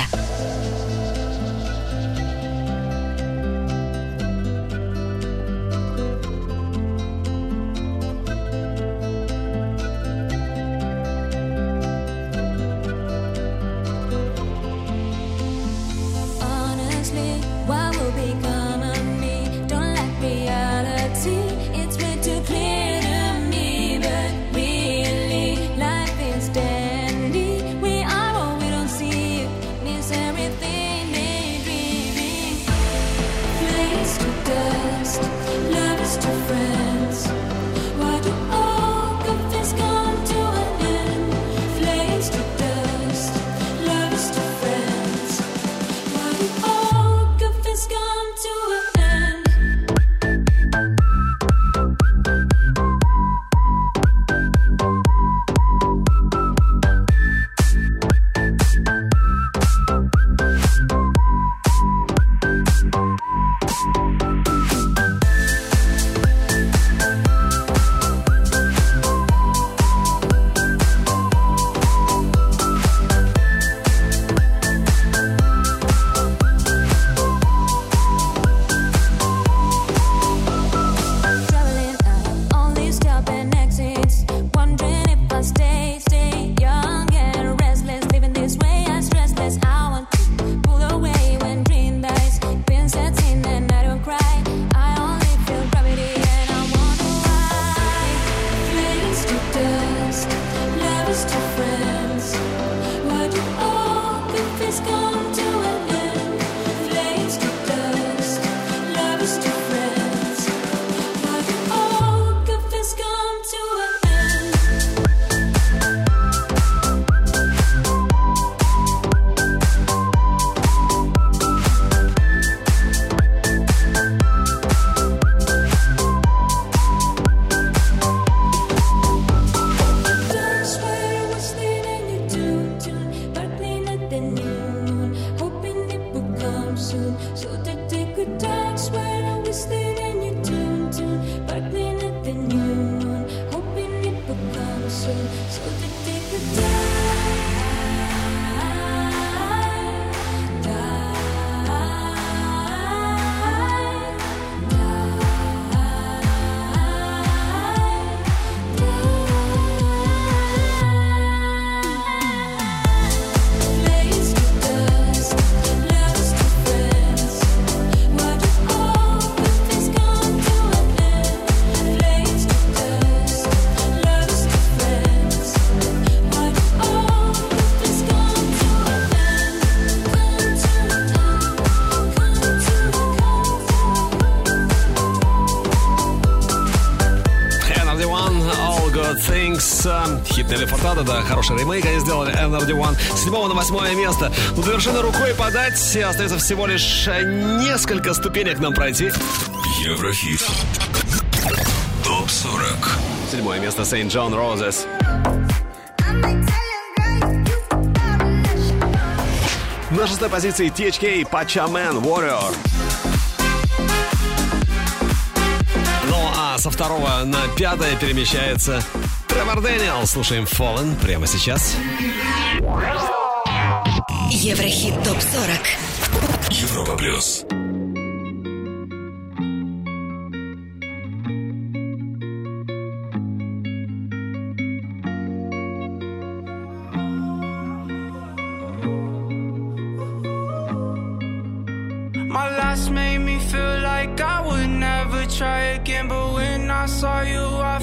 Things. Э, Хит Нелли Фуртадо, да, хороший ремейк они сделали. Energy One. С седьмого на восьмое место. Ну, до вершины рукой подать. Остается всего лишь э, несколько ступенек нам пройти. Еврохит. Топ 40. Седьмое место Saint John Roses. На шестой позиции THK Pachaman Warrior. А со второго на пятое перемещается Тревор Дэниел. Слушаем Fallen прямо сейчас. Еврохит ТОП-40. Европа плюс.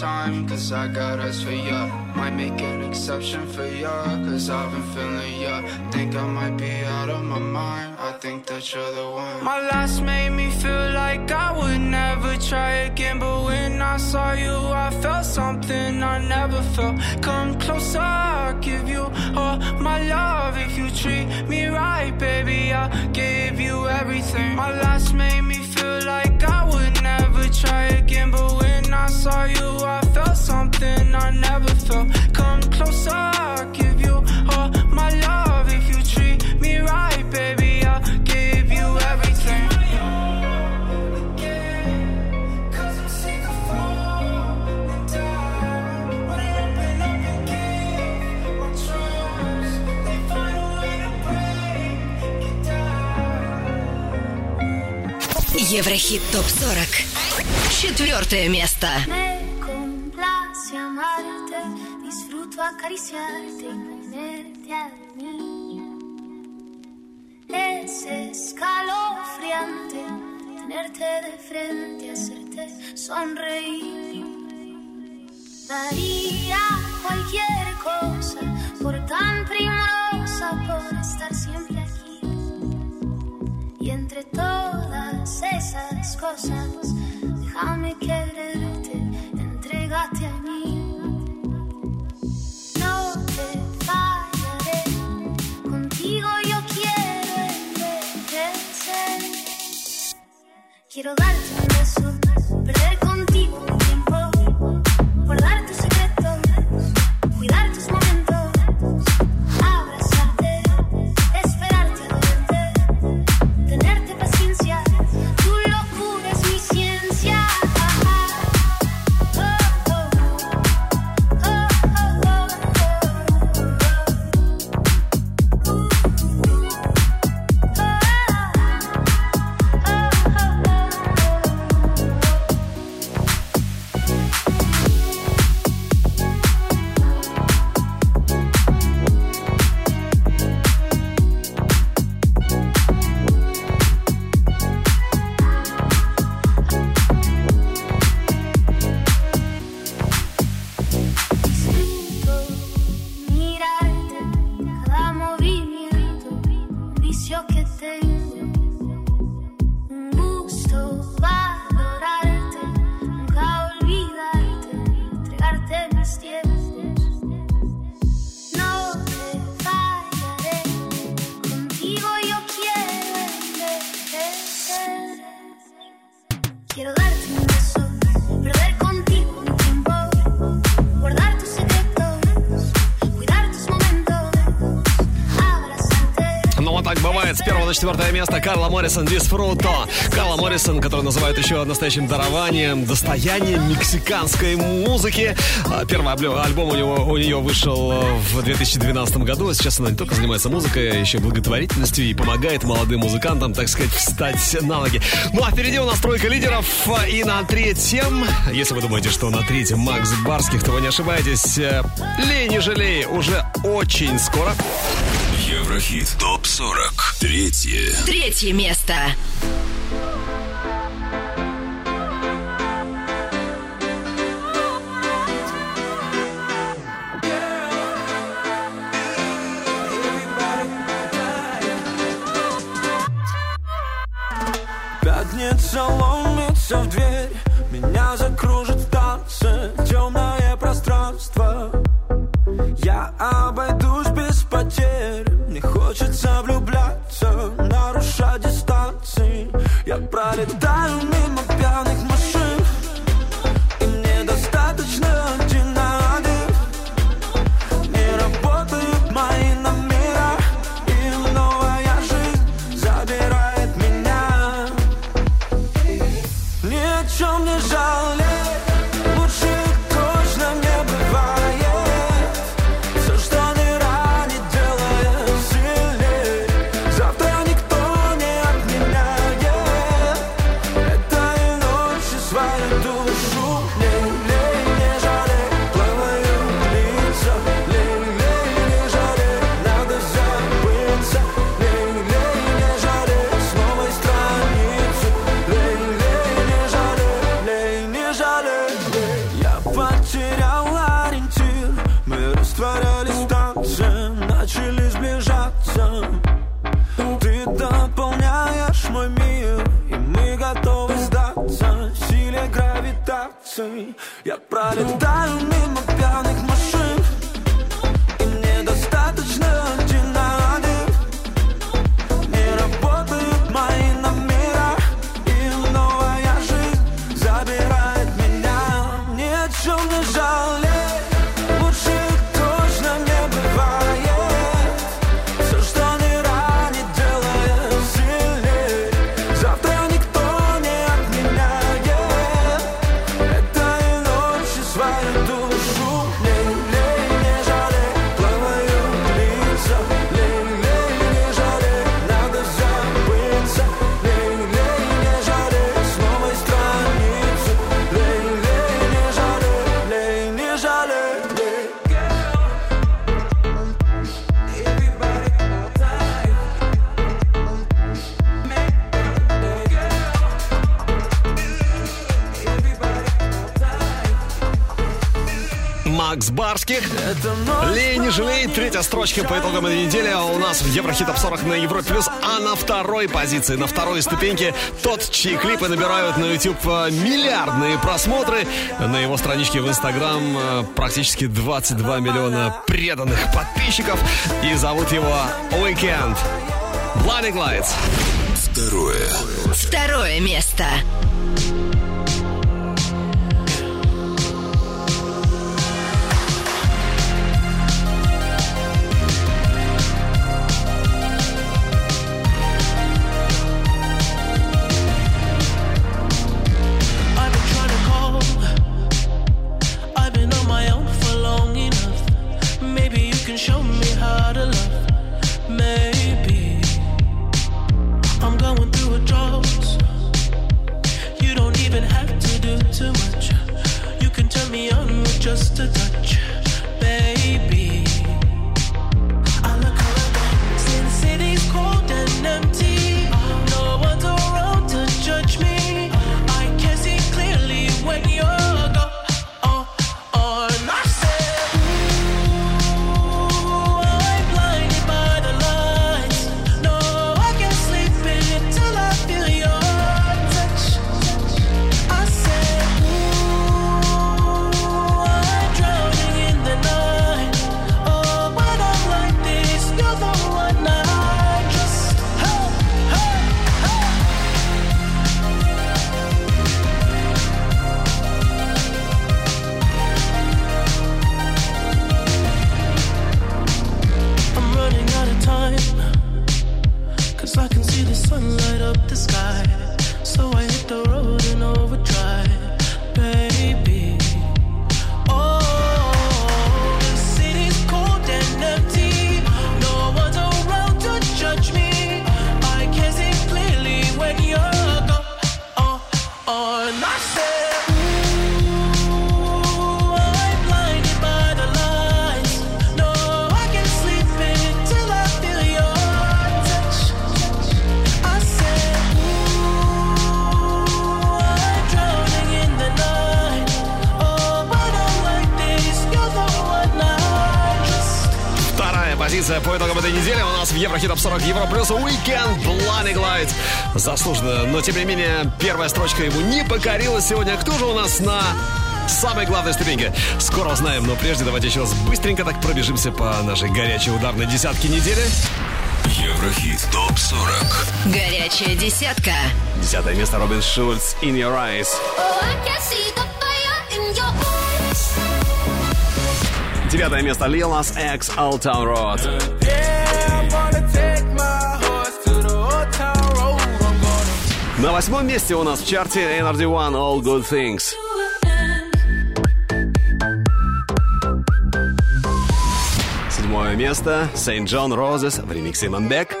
time, cause I got eyes for ya. Might make an exception for ya, cause I've been feeling ya. Think I might be out of my mind, I think that you're the one. My last made me feel like I would never try again, but when I saw you, I felt something I never felt. Come closer, I'll give you all my love. If you treat me right, baby, I'll give you everything. My last made me feel like I would never try again, but when saw you, I felt something I never felt. Come closer, I'll give you all my love. If you treat me right, baby, I'll give you everything. Еврохит ТОП-40. Четвертое место. Me complace amarte, disfruto acariciarte y ponerte a mí. Es escalofriante tenerte de frente, hacerte sonreír. Daría cualquier cosa por tan primorosa, por estar siempre aquí. Y entre todas esas cosas, déjame quererte, entrégate a mí. No te fallaré, contigo yo quiero envejecer. Quiero darte четвертое место Карла Моррисон Дисфруто. Карла Моррисон, который называют еще настоящим дарованием, достоянием мексиканской музыки. А, Первый альбом у, него, у нее вышел в 2012 году. Сейчас она не только занимается музыкой, а еще благотворительностью и помогает молодым музыкантам, так сказать, встать на ноги. Ну а впереди у нас тройка лидеров. И на третьем, если вы думаете, что на третьем Макс Барских, то вы не ошибаетесь. Э, Лей, не жалей, уже очень скоро. Еврохит ТОП-40. Третье. Третье место. gotta Татарских. Лей не жалей. Третья строчка по итогам этой недели а у нас в Еврохит Топ 40 на Европе Плюс. А на второй позиции, на второй ступеньке тот, чьи клипы набирают на YouTube э, миллиардные просмотры. На его страничке в Инстаграм э, практически 22 миллиона преданных подписчиков. И зовут его Weekend. Blinding Lights. Второе. Второе место. Заслуженно, но тем не менее первая строчка ему не покорилась сегодня. Кто же у нас на самой главной ступеньке? Скоро узнаем, но прежде давайте еще раз быстренько так пробежимся по нашей горячей ударной десятке недели. Еврохит ТОП-40 Горячая десятка. Десятое место Робин Шульц In Your Eyes. Девятое место Nas X Old Town Road. На восьмом месте у нас в чарте Energy One All Good Things. Седьмое место Saint John Roses в ремиксе Манбек.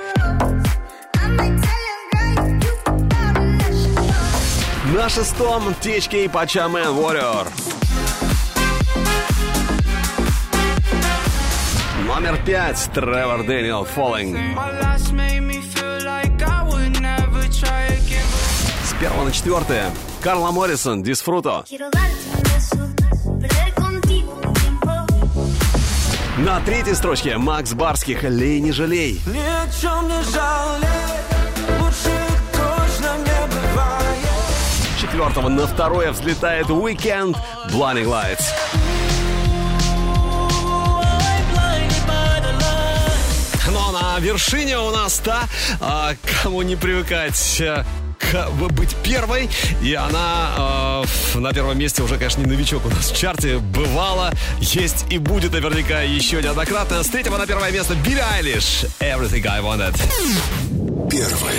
На шестом THK Пачамен Warrior. Номер пять Тревор Дэниел Falling. Первого на четвертое Карла Моррисон Дисфруто. На третьей строчке Макс Барских «Лей, не жалей». Ни о чем не жалей, лучше точно не бывает. С четвертого на второе взлетает Weekend Blinding Lights. Но на вершине у нас та, а, кому не привыкать а, к- быть первой. И она ф- на первом месте уже, конечно, не новичок у нас в чарте. Бывало, есть и будет наверняка еще неоднократно. С третьего на первое место Билли Айлиш. Everything I Wanted. Первое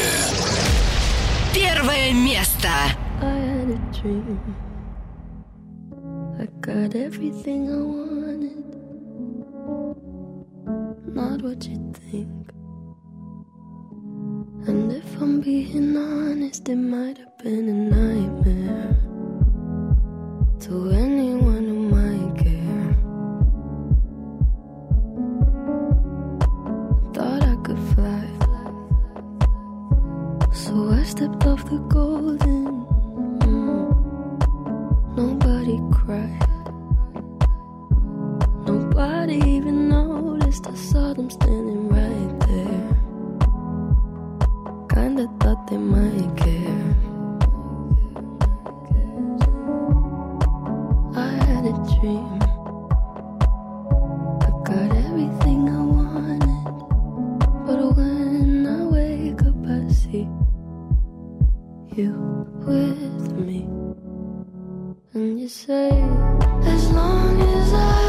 Первое место. I got everything I wanted. Not what you think. And if I'm being honest, it might have been a nightmare. To anyone who might care. Thought I could fly. So I stepped off the golden. mm. Nobody cried. Nobody even noticed. I saw them standing right there. Kinda thought they might care. I had a dream. I got everything I wanted. But when I wake up, I see you with me. And you say, as long as I'm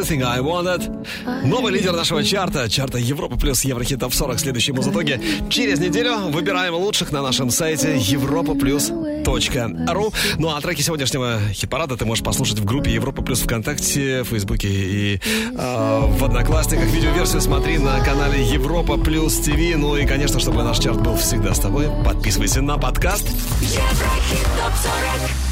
Everything I Wanted. Новый лидер нашего чарта, чарта Европа плюс Еврохит Топ 40 в следующем музытоге. Через неделю выбираем лучших на нашем сайте европа плюс ру. Ну а треки сегодняшнего хит-парада ты можешь послушать в группе Европа плюс ВКонтакте, Фейсбуке и э, в Одноклассниках. Видеоверсию смотри на канале Европа плюс ТВ. Ну и, конечно, чтобы наш чарт был всегда с тобой, подписывайся на подкаст. Еврохит топ 40